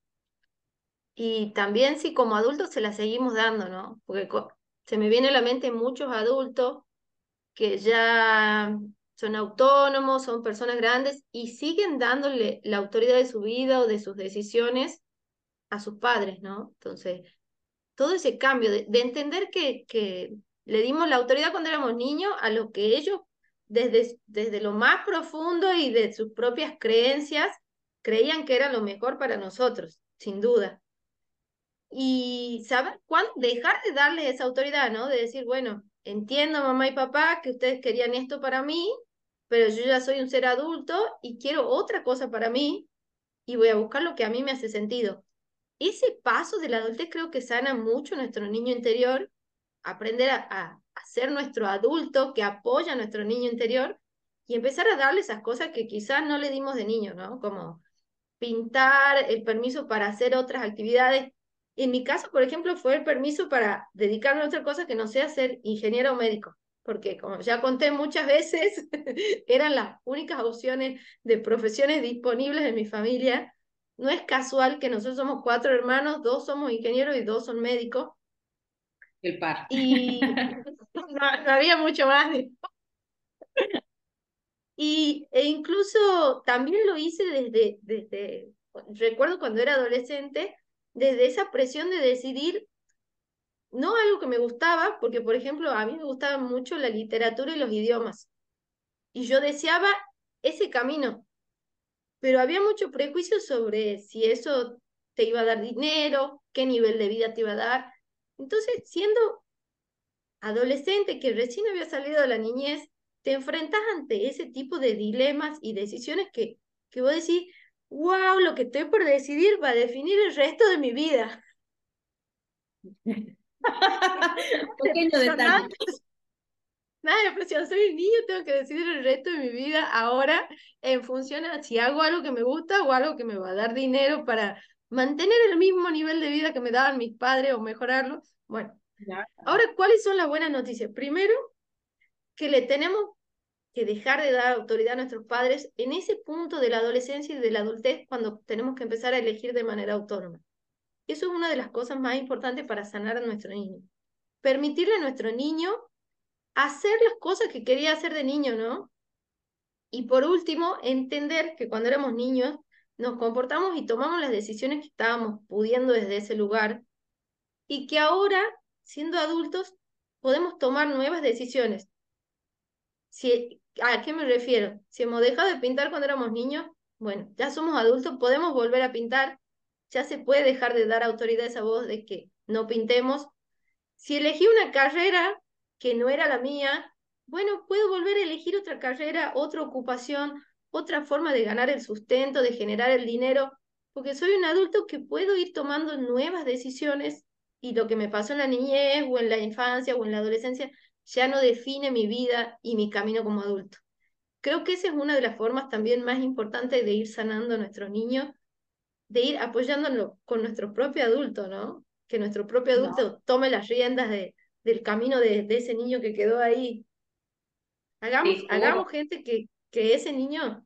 y también si como adultos se la seguimos dando, ¿no? Porque se me viene a la mente muchos adultos que ya son autónomos, son personas grandes y siguen dándole la autoridad de su vida o de sus decisiones a sus padres, ¿no? Entonces, todo ese cambio de, entender que, le dimos la autoridad cuando éramos niños a lo que ellos, desde, desde lo más profundo y de sus propias creencias, creían que era lo mejor para nosotros, sin duda y saber cuándo dejar de darle esa autoridad, ¿no? De decir, bueno, entiendo mamá y papá que ustedes querían esto para mí, pero yo ya soy un ser adulto y quiero otra cosa para mí y voy a buscar lo que a mí me hace sentido. Ese paso de la adultez creo que sana mucho nuestro niño interior, aprender a, a, ser nuestro adulto que apoya a nuestro niño interior y empezar a darle esas cosas que quizás no le dimos de niño, ¿no? Como pintar, el permiso para hacer otras actividades en mi caso, por ejemplo, fue el permiso para dedicarme a otra cosa que no sea ser ingeniero o médico, porque como ya conté muchas veces, eran las únicas opciones de profesiones disponibles en mi familia. No es casual que nosotros somos cuatro hermanos, dos somos ingenieros y dos son médicos. El par. Y no, había mucho más. Y, e incluso también lo hice desde, desde, recuerdo cuando era adolescente, desde esa presión de decidir no algo que me gustaba, porque por ejemplo a mí me gustaba mucho la literatura y los idiomas, y yo deseaba ese camino, pero había mucho prejuicio sobre si eso te iba a dar dinero, qué nivel de vida te iba a dar. Entonces, siendo adolescente que recién había salido de la niñez, te enfrentas ante ese tipo de dilemas y decisiones que, que vos decís, wow, lo que estoy por decidir va a definir el resto de mi vida. Pequeño detalle. Nada, pero si soy un niño, tengo que decidir el resto de mi vida ahora en función a si hago algo que me gusta o algo que me va a dar dinero para mantener el mismo nivel de vida que me daban mis padres o mejorarlo. Bueno, ahora, ¿cuáles son las buenas noticias? Primero, que le tenemos que dejar de dar autoridad a nuestros padres en ese punto de la adolescencia y de la adultez cuando tenemos que empezar a elegir de manera autónoma. Eso es una de las cosas más importantes para sanar a nuestro niño. Permitirle a nuestro niño hacer las cosas que quería hacer de niño, ¿no? Y por último, entender que cuando éramos niños nos comportamos y tomamos las decisiones que estábamos pudiendo desde ese lugar y que ahora, siendo adultos, podemos tomar nuevas decisiones. Si, ¿A qué me refiero? Si hemos dejado de pintar cuando éramos niños, bueno, ya somos adultos, podemos volver a pintar, ya se puede dejar de dar autoridad a esa voz de que no pintemos. Si elegí una carrera que no era la mía, bueno, puedo volver a elegir otra carrera, otra ocupación, otra forma de ganar el sustento, de generar el dinero, porque soy un adulto que puedo ir tomando nuevas decisiones y lo que me pasó en la niñez o en la infancia o en la adolescencia ya no define mi vida y mi camino como adulto. Creo que esa es una de las formas también más importantes de ir sanando a nuestros niños, de ir apoyándolo con nuestro propio adulto, ¿no? Que nuestro propio adulto tome las riendas de, del camino de, de ese niño que quedó ahí. Hagamos, hagamos gente que, que ese niño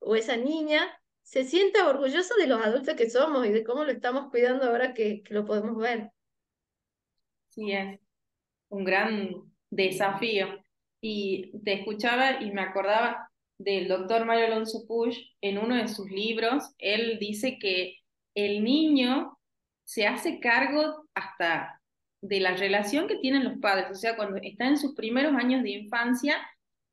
o esa niña se sienta orgulloso de los adultos que somos y de cómo lo estamos cuidando ahora que, que lo podemos ver. Sí, es un gran desafío. Y te escuchaba y me acordaba del doctor Mario Alonso Push en uno de sus libros. Él dice que el niño se hace cargo hasta de la relación que tienen los padres, o sea, cuando está en sus primeros años de infancia,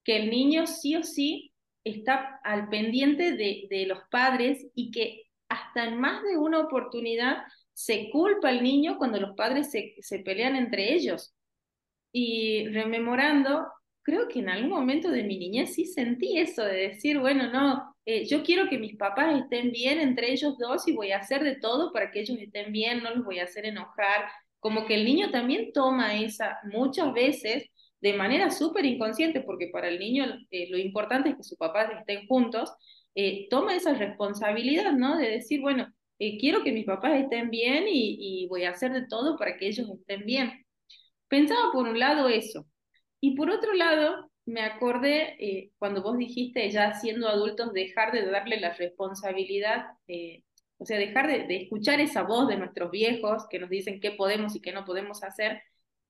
que el niño sí o sí está al pendiente de, de los padres y que hasta en más de una oportunidad se culpa al niño cuando los padres se, se pelean entre ellos. Y rememorando, creo que en algún momento de mi niñez sí sentí eso de decir, bueno, no, eh, yo quiero que mis papás estén bien entre ellos dos y voy a hacer de todo para que ellos estén bien, no los voy a hacer enojar, como que el niño también toma esa muchas veces de manera súper inconsciente, porque para el niño eh, lo importante es que sus papás estén juntos, eh, toma esa responsabilidad, ¿no? De decir, bueno, eh, quiero que mis papás estén bien y, y, voy a hacer de todo para que ellos estén bien. Pensaba por un lado eso. Y por otro lado, me acordé cuando vos dijiste ya siendo adultos dejar de darle la responsabilidad o sea, dejar de, escuchar esa voz de nuestros viejos que nos dicen qué podemos y qué no podemos hacer.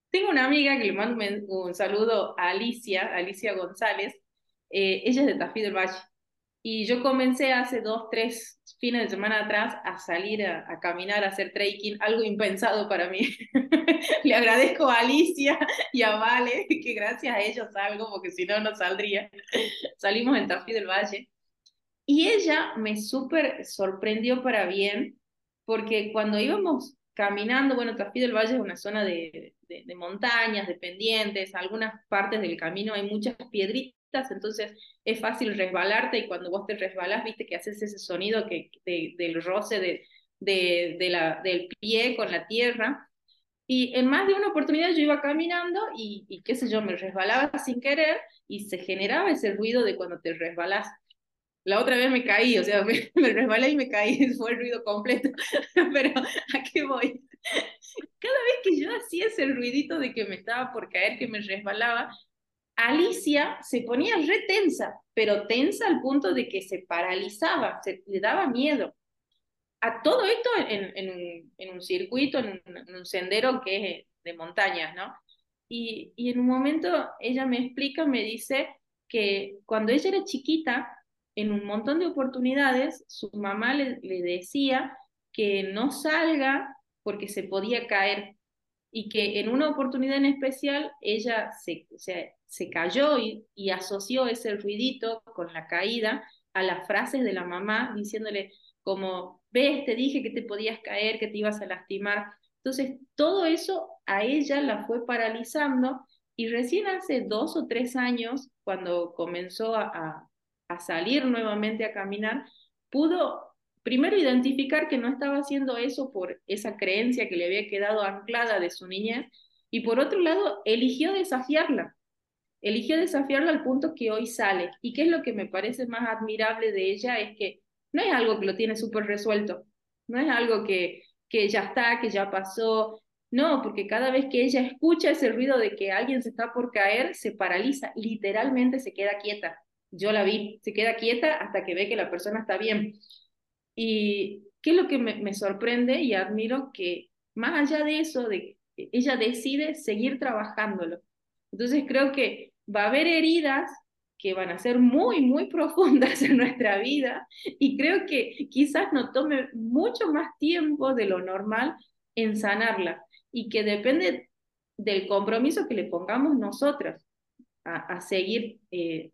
Tengo una amiga que le mando un, saludo a Alicia, Alicia González. Eh, ella es de Tafí del Valle. Y yo comencé hace dos, tres fines de semana atrás a salir a, caminar, a hacer trekking, algo impensado para mí. Le agradezco a Alicia y a Vale, que gracias a ellos salgo, porque si no, no saldría. Salimos en Tafí del Valle y ella me súper sorprendió para bien, porque cuando íbamos caminando, bueno, Tafí del Valle es una zona de, de, montañas, de pendientes, algunas partes del camino hay muchas piedritas, entonces es fácil resbalarte y cuando vos te resbalás, viste que haces ese sonido que, del roce de, de, la, del pie con la tierra. Y en más de una oportunidad yo iba caminando y, y qué sé yo, me resbalaba sin querer y se generaba ese ruido de cuando te resbalás. La otra vez me caí, o sea, me, resbalé y me caí, fue el ruido completo. Pero, ¿a qué voy? Cada vez que yo hacía ese ruidito de que me estaba por caer, que me resbalaba, Alicia se ponía re tensa, pero tensa al punto de que se paralizaba, se, le daba miedo. A todo esto en, un, circuito, en un, en un, sendero que es de montañas, ¿no? Y en un momento ella me explica, me dice que cuando ella era chiquita, en un montón de oportunidades su mamá le, decía que no salga porque se podía caer y que en una oportunidad en especial ella se, se, cayó y, y, asoció ese ruidito con la caída a las frases de la mamá, diciéndole como, ves, te dije que te podías caer, que te ibas a lastimar. Entonces, todo eso a ella la fue paralizando y recién hace dos o tres años, cuando comenzó a, a salir nuevamente a caminar, pudo primero identificar que no estaba haciendo eso por esa creencia que le había quedado anclada de su niñez y por otro lado eligió desafiarla, eligió desafiarla al punto que hoy sale. ¿Y qué es lo que me parece más admirable de ella? Es que no es algo que lo tiene súper resuelto, no es algo que, que ya está, que ya pasó, no, porque cada vez que ella escucha ese ruido de que alguien se está por caer, se paraliza, literalmente se queda quieta. Yo la vi, se queda quieta hasta que ve que la persona está bien. Y qué es lo que me, sorprende y admiro que más allá de eso, de, ella decide seguir trabajándolo. Entonces creo que va a haber heridas que van a ser muy, muy profundas en nuestra vida y creo que quizás nos tome mucho más tiempo de lo normal en sanarla y que depende del compromiso que le pongamos nosotras a, seguir eh,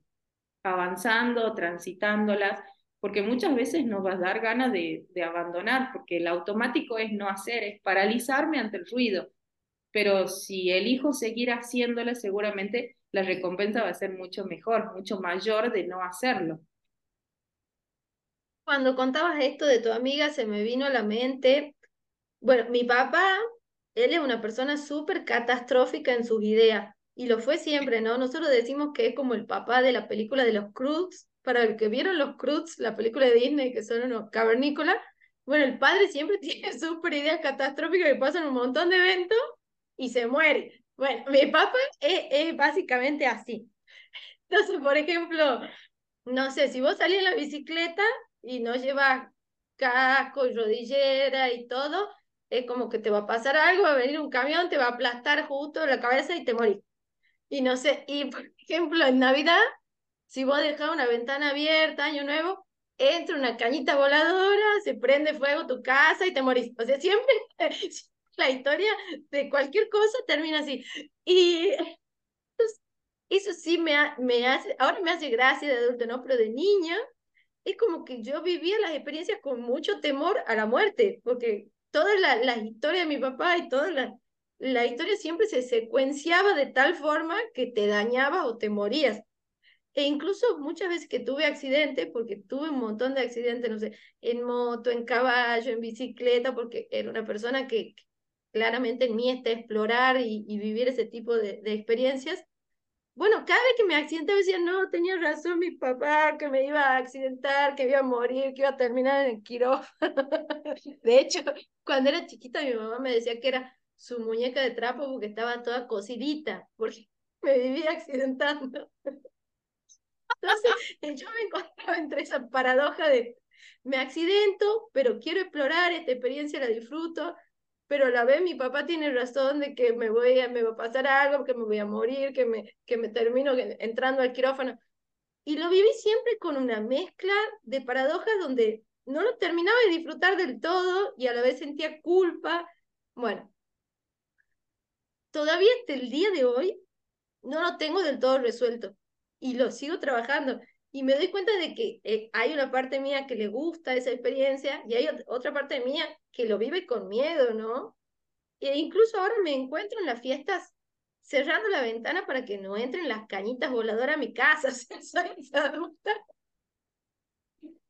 avanzando, transitándolas porque muchas veces nos va a dar ganas de, abandonar, porque el automático es no hacer, es paralizarme ante el ruido. Pero si elijo seguir haciéndolo, seguramente la recompensa va a ser mucho mejor, mucho mayor de no hacerlo. Cuando contabas esto de tu amiga, se me vino a la mente, bueno, mi papá, él es una persona súper catastrófica en sus ideas, y lo fue siempre, ¿no? Nosotros decimos que es como el papá de la película de los Cruz, para el que vieron los Cruz, la película de Disney, que son unos cavernícolas, bueno, el padre siempre tiene súper ideas catastróficas que pasan un montón de eventos y se muere. Bueno, mi papá es, básicamente así. Entonces, por ejemplo, no sé, si vos salís en la bicicleta y no llevas casco y rodillera y todo, es como que te va a pasar algo, va a venir un camión, te va a aplastar justo la cabeza y te morís. Y no sé, y por ejemplo, en Navidad si vos dejás una ventana abierta, año nuevo, entra una cañita voladora, se prende fuego tu casa y te morís. O sea, siempre la historia de cualquier cosa termina así. Y eso sí me, me hace, ahora me hace gracia de adulto, ¿no? Pero de niña es como que yo vivía las experiencias con mucho temor a la muerte, porque todas las la historias de mi papá y toda la, la historia siempre se secuenciaba de tal forma que te dañaba o te morías. E incluso muchas veces que tuve accidente, porque tuve un montón de accidentes, no sé, en moto, en caballo, en bicicleta, porque era una persona que claramente en mí está explorar y, vivir ese tipo de, experiencias. Bueno, cada vez que me accidentaba decía, no, tenía razón mi papá, que me iba a accidentar, que iba a morir, que iba a terminar en el quirófano. De hecho, cuando era chiquita mi mamá me decía que era su muñeca de trapo porque estaba toda cosidita, porque me vivía accidentando. Entonces, yo me encontraba entre esa paradoja de me accidento, pero quiero explorar esta experiencia, la disfruto, pero a la vez mi papá tiene razón de que me voy a, me va a pasar algo, que me voy a morir, que me, que me termino entrando al quirófano. Y lo viví siempre con una mezcla de paradojas donde no lo terminaba de disfrutar del todo y a la vez sentía culpa. Bueno, todavía hasta el día de hoy no lo tengo del todo resuelto y lo sigo trabajando. Y me doy cuenta de que eh, hay una parte mía que le gusta esa experiencia y hay otra parte mía que lo vive con miedo, ¿no? E incluso ahora me encuentro en las fiestas cerrando la ventana para que no entren las cañitas voladoras a mi casa. Soy adulta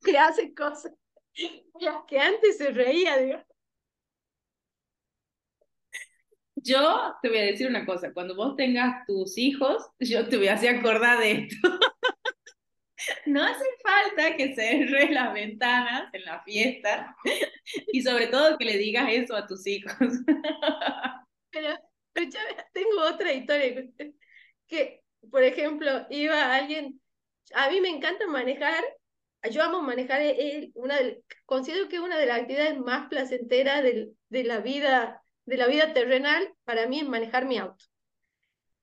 que hace cosas que antes se reía, digo. Yo te voy a decir una cosa, cuando vos tengas tus hijos, yo te voy a hacer acordar de esto. no hace falta que cerres las ventanas en la fiesta y sobre todo que le digas eso a tus hijos. Pero, tengo otra historia. Que, por ejemplo, iba alguien, a mí me encanta manejar, yo amo manejar, una considero que es una de las actividades más placenteras de, de la vida de la vida terrenal para mí es manejar mi auto.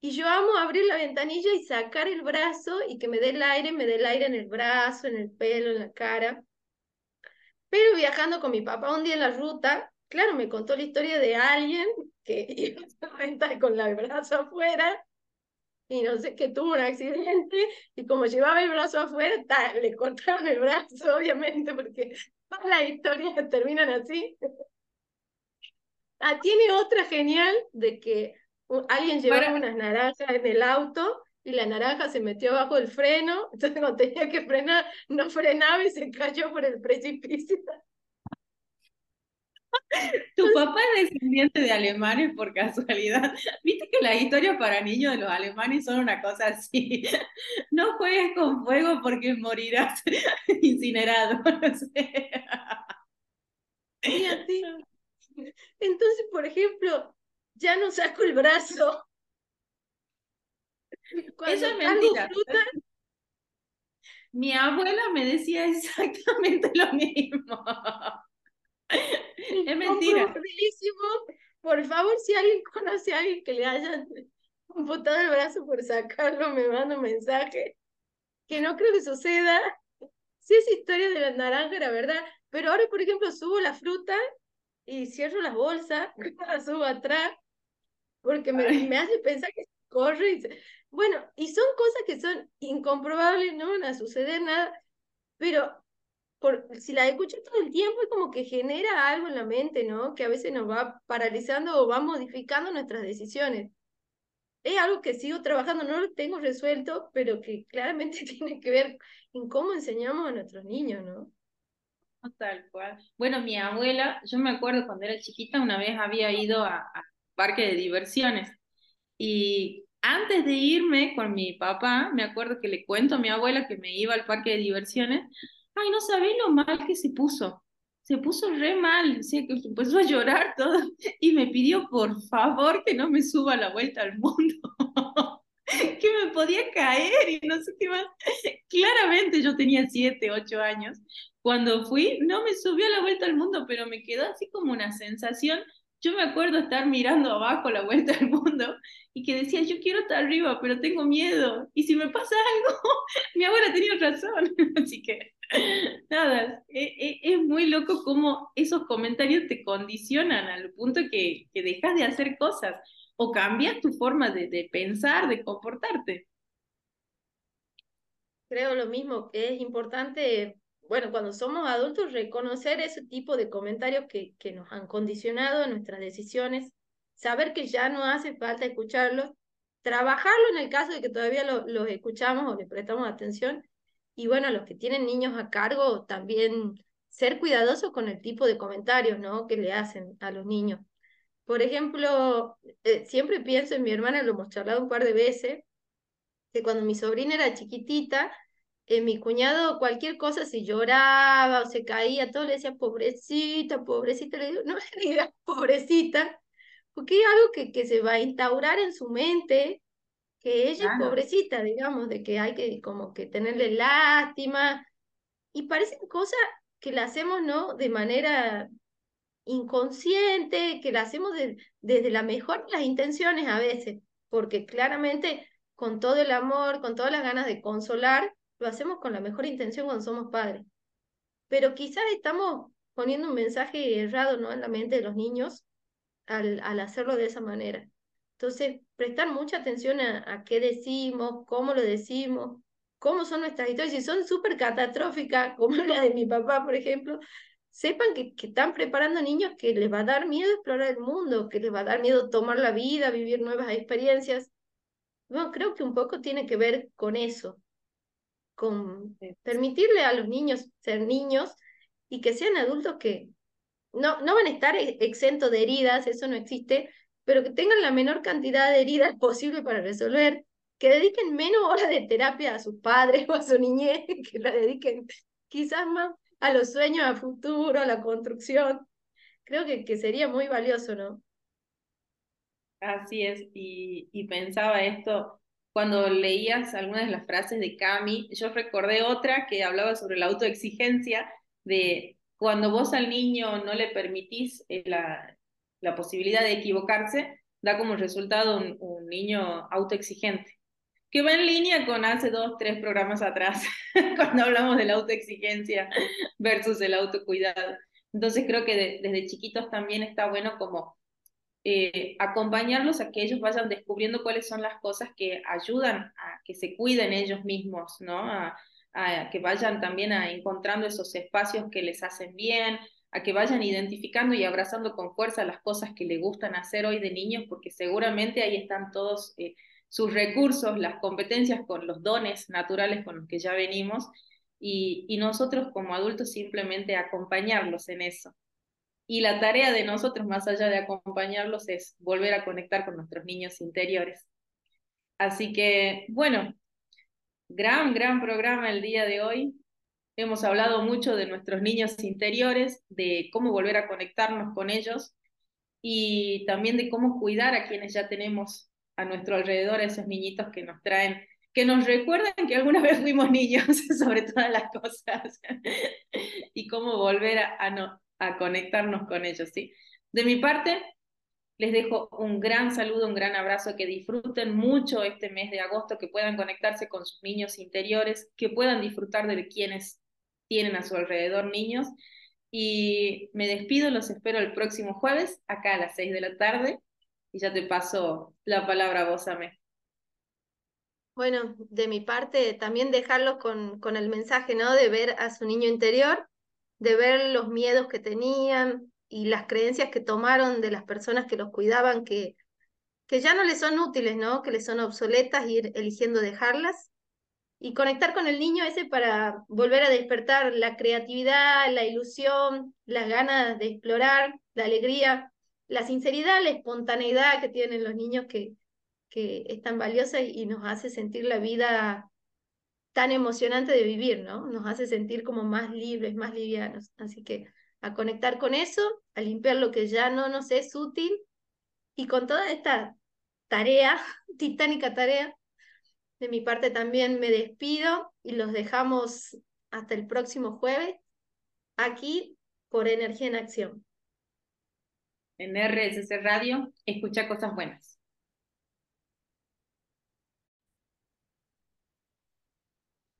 Y yo amo abrir la ventanilla y sacar el brazo y que me dé el aire, me dé el aire en el brazo, en el pelo, en la cara. Pero viajando con mi papá un día en la ruta, claro, me contó la historia de alguien que iba a con el brazo afuera y no sé qué tuvo un accidente y como llevaba el brazo afuera, le cortaron el brazo, obviamente, porque todas las historias terminan así. Ah, tiene otra genial de que alguien llevaba unas naranjas en el auto y la naranja se metió bajo el freno, entonces cuando tenía que frenar, no frenaba y se cayó por el precipicio. Tu papá es descendiente de alemanes por casualidad. Viste que las historias para niños de los alemanes son una cosa así. No juegues con fuego porque morirás incinerado. Sí, así. Entonces, por ejemplo, ya no saco el brazo. Eso es mentira. Mi abuela me decía exactamente lo mismo. es mentira. Por favor, si alguien conoce a alguien que le haya botado el brazo por sacarlo, me manda un mensaje. Que no creo que suceda. Sí, es historia de la naranja, la verdad. Pero ahora, por ejemplo, subo la fruta y cierro las bolsas, la subo atrás, porque me, me hace pensar que corre y Bueno, y son cosas que son incomprobables, no van a suceder nada, pero por, si la escucho todo el tiempo es como que genera algo en la mente, ¿no? Que a veces nos va paralizando o va modificando nuestras decisiones. Es algo que sigo trabajando, no lo tengo resuelto, pero que claramente tiene que ver en cómo enseñamos a nuestros niños, ¿no? Tal cual. Bueno, mi abuela, yo me acuerdo cuando era chiquita, una vez había ido a, a parque de diversiones y antes de irme con mi papá, me acuerdo que le cuento a mi abuela que me iba al parque de diversiones ay, no sabés lo mal que se puso. Se puso re mal, o sea, que empezó a llorar todo y me pidió por favor que no me suba la vuelta al mundo, que me podía caer y no sé qué más. Claramente yo tenía siete, ocho años. Cuando fui, no me subió la vuelta al mundo, pero me quedó así como una sensación yo me acuerdo estar mirando abajo la vuelta al mundo y que decía, yo quiero estar arriba, pero tengo miedo. Y si me pasa algo, mi abuela tenía razón. Así que, nada, es, e, es, muy loco cómo esos comentarios te condicionan al punto que, que dejas de hacer cosas o cambias tu forma de, de pensar, de comportarte. Creo lo mismo, que es importante bueno, cuando somos adultos, reconocer ese tipo de comentarios que, que nos han condicionado en nuestras decisiones, saber que ya no hace falta escucharlos, trabajarlo en el caso de que todavía los escuchamos o le prestamos atención, y bueno, los que tienen niños a cargo, también ser cuidadosos con el tipo de comentarios ¿no? que le hacen a los niños. Por ejemplo, eh, siempre pienso en mi hermana, lo hemos charlado un par de veces, que cuando mi sobrina era chiquitita, eh, mi cuñado cualquier cosa, si lloraba o se caía, todo le decía, pobrecita, pobrecita, le digo, no le digas pobrecita, porque hay algo que, que se va a instaurar en su mente, que ella es pobrecita, digamos, de que hay que como que tenerle lástima, y parecen cosas que la hacemos, ¿no? De manera inconsciente, que la hacemos desde la mejor de las intenciones a veces, porque claramente con todo el amor, con todas las ganas de consolar, lo hacemos con la mejor intención cuando somos padres. Pero quizás estamos poniendo un mensaje errado ¿no? en la mente de los niños al, al hacerlo de esa manera. Entonces, prestar mucha atención a, qué decimos, cómo lo decimos, cómo son nuestras historias. Si son súper catastróficas, como la de mi papá, por ejemplo, sepan que, que, están preparando niños que les va a dar miedo explorar el mundo, que les va a dar miedo tomar la vida, vivir nuevas experiencias. Bueno, creo que un poco tiene que ver con eso, con permitirle a los niños ser niños y que sean adultos que no, no van a estar e-, exentos de heridas, eso no existe, pero que tengan la menor cantidad de heridas posible para resolver, que dediquen menos horas de terapia a sus padres o a su niñez, que la dediquen quizás más a los sueños a futuro, a la construcción. Creo que, que sería muy valioso, ¿no? Así es, y, y pensaba esto, cuando leías algunas de las frases de Cami, yo recordé otra que hablaba sobre la autoexigencia, de cuando vos al niño no le permitís eh, la, la posibilidad de equivocarse, da como resultado un, un, niño autoexigente, que va en línea con hace dos, tres programas atrás, cuando hablamos de la autoexigencia versus el autocuidado. Entonces creo que de, desde chiquitos también está bueno como eh, acompañarlos a que ellos vayan descubriendo cuáles son las cosas que ayudan a que se cuiden ellos mismos, ¿no? A, que vayan también a encontrando esos espacios que les hacen bien, a que vayan identificando y abrazando con fuerza las cosas que les gustan hacer hoy de niños, porque seguramente ahí están todos eh, sus recursos, las competencias con los dones naturales con los que ya venimos, y nosotros como adultos simplemente acompañarlos en eso. Y la tarea de nosotros, más allá de acompañarlos, es volver a conectar con nuestros niños interiores. Así que, bueno, gran, gran programa el día de hoy. Hemos hablado mucho de nuestros niños interiores, de cómo volver a conectarnos con ellos y también de cómo cuidar a quienes ya tenemos a nuestro alrededor, a esos niñitos que nos traen, que nos recuerdan que alguna vez fuimos niños sobre todas las cosas y cómo volver a, a conectarnos con ellos. ¿sí? De mi parte, les dejo un gran saludo, un gran abrazo, que disfruten mucho este mes de agosto, que puedan conectarse con sus niños interiores, que puedan disfrutar de quienes tienen a su alrededor niños. Y me despido, los espero el próximo jueves, acá a las seis de la tarde, y ya te paso la palabra a vos, Amé. Bueno, de mi parte, también dejarlo con, con el mensaje, ¿no? De ver a su niño interior, de ver los miedos que tenían, y las creencias que tomaron de las personas que los cuidaban que, que ya no les son útiles, ¿no? Que les son obsoletas ir eligiendo dejarlas. Y conectar con el niño ese para volver a despertar la creatividad, la ilusión, las ganas de explorar, la alegría, la sinceridad, la espontaneidad que tienen los niños que, que es tan valiosa y nos hace sentir la vida tan emocionante de vivir, ¿no? Nos hace sentir como más libres, más livianos. Así que a conectar con eso, a limpiar lo que ya no nos es útil y con toda esta tarea, titánica tarea, de mi parte también me despido y los dejamos hasta el próximo jueves aquí por Energía en Acción. En RSS Radio, escucha cosas buenas.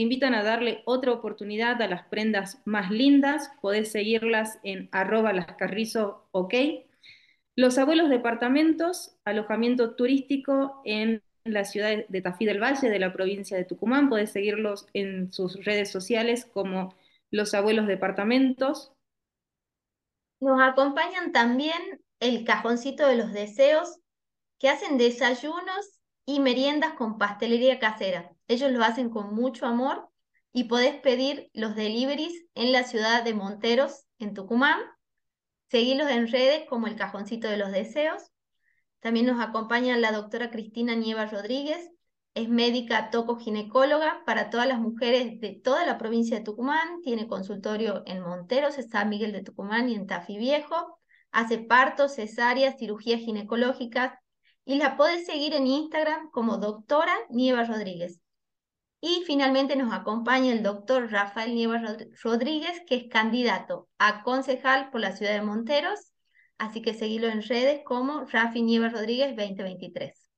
invitan a darle otra oportunidad a las prendas más lindas. Podés seguirlas en arroba lascarrizo, ok. Los abuelos departamentos, alojamiento turístico en la ciudad de Tafí del Valle, de la provincia de Tucumán. Podés seguirlos en sus redes sociales como Los Abuelos Departamentos. Nos acompañan también el cajoncito de los deseos, que hacen desayunos y meriendas con pastelería casera. Ellos lo hacen con mucho amor y podés pedir los deliveries en la ciudad de Monteros, en Tucumán. Seguilos en redes como el Cajoncito de los Deseos. También nos acompaña la doctora Cristina Nieva Rodríguez, es médica toco-ginecóloga para todas las mujeres de toda la provincia de Tucumán, tiene consultorio en Monteros, en San Miguel de Tucumán y en Tafí Viejo, hace partos, cesáreas, cirugías ginecológicas, y la podés seguir en Instagram como doctora Nieva Rodríguez. Y finalmente nos acompaña el doctor Rafael Nieva Rodríguez, que es candidato a concejal por la ciudad de Monteros, así que seguilo en redes como Rafi Nieva Rodríguez 2023.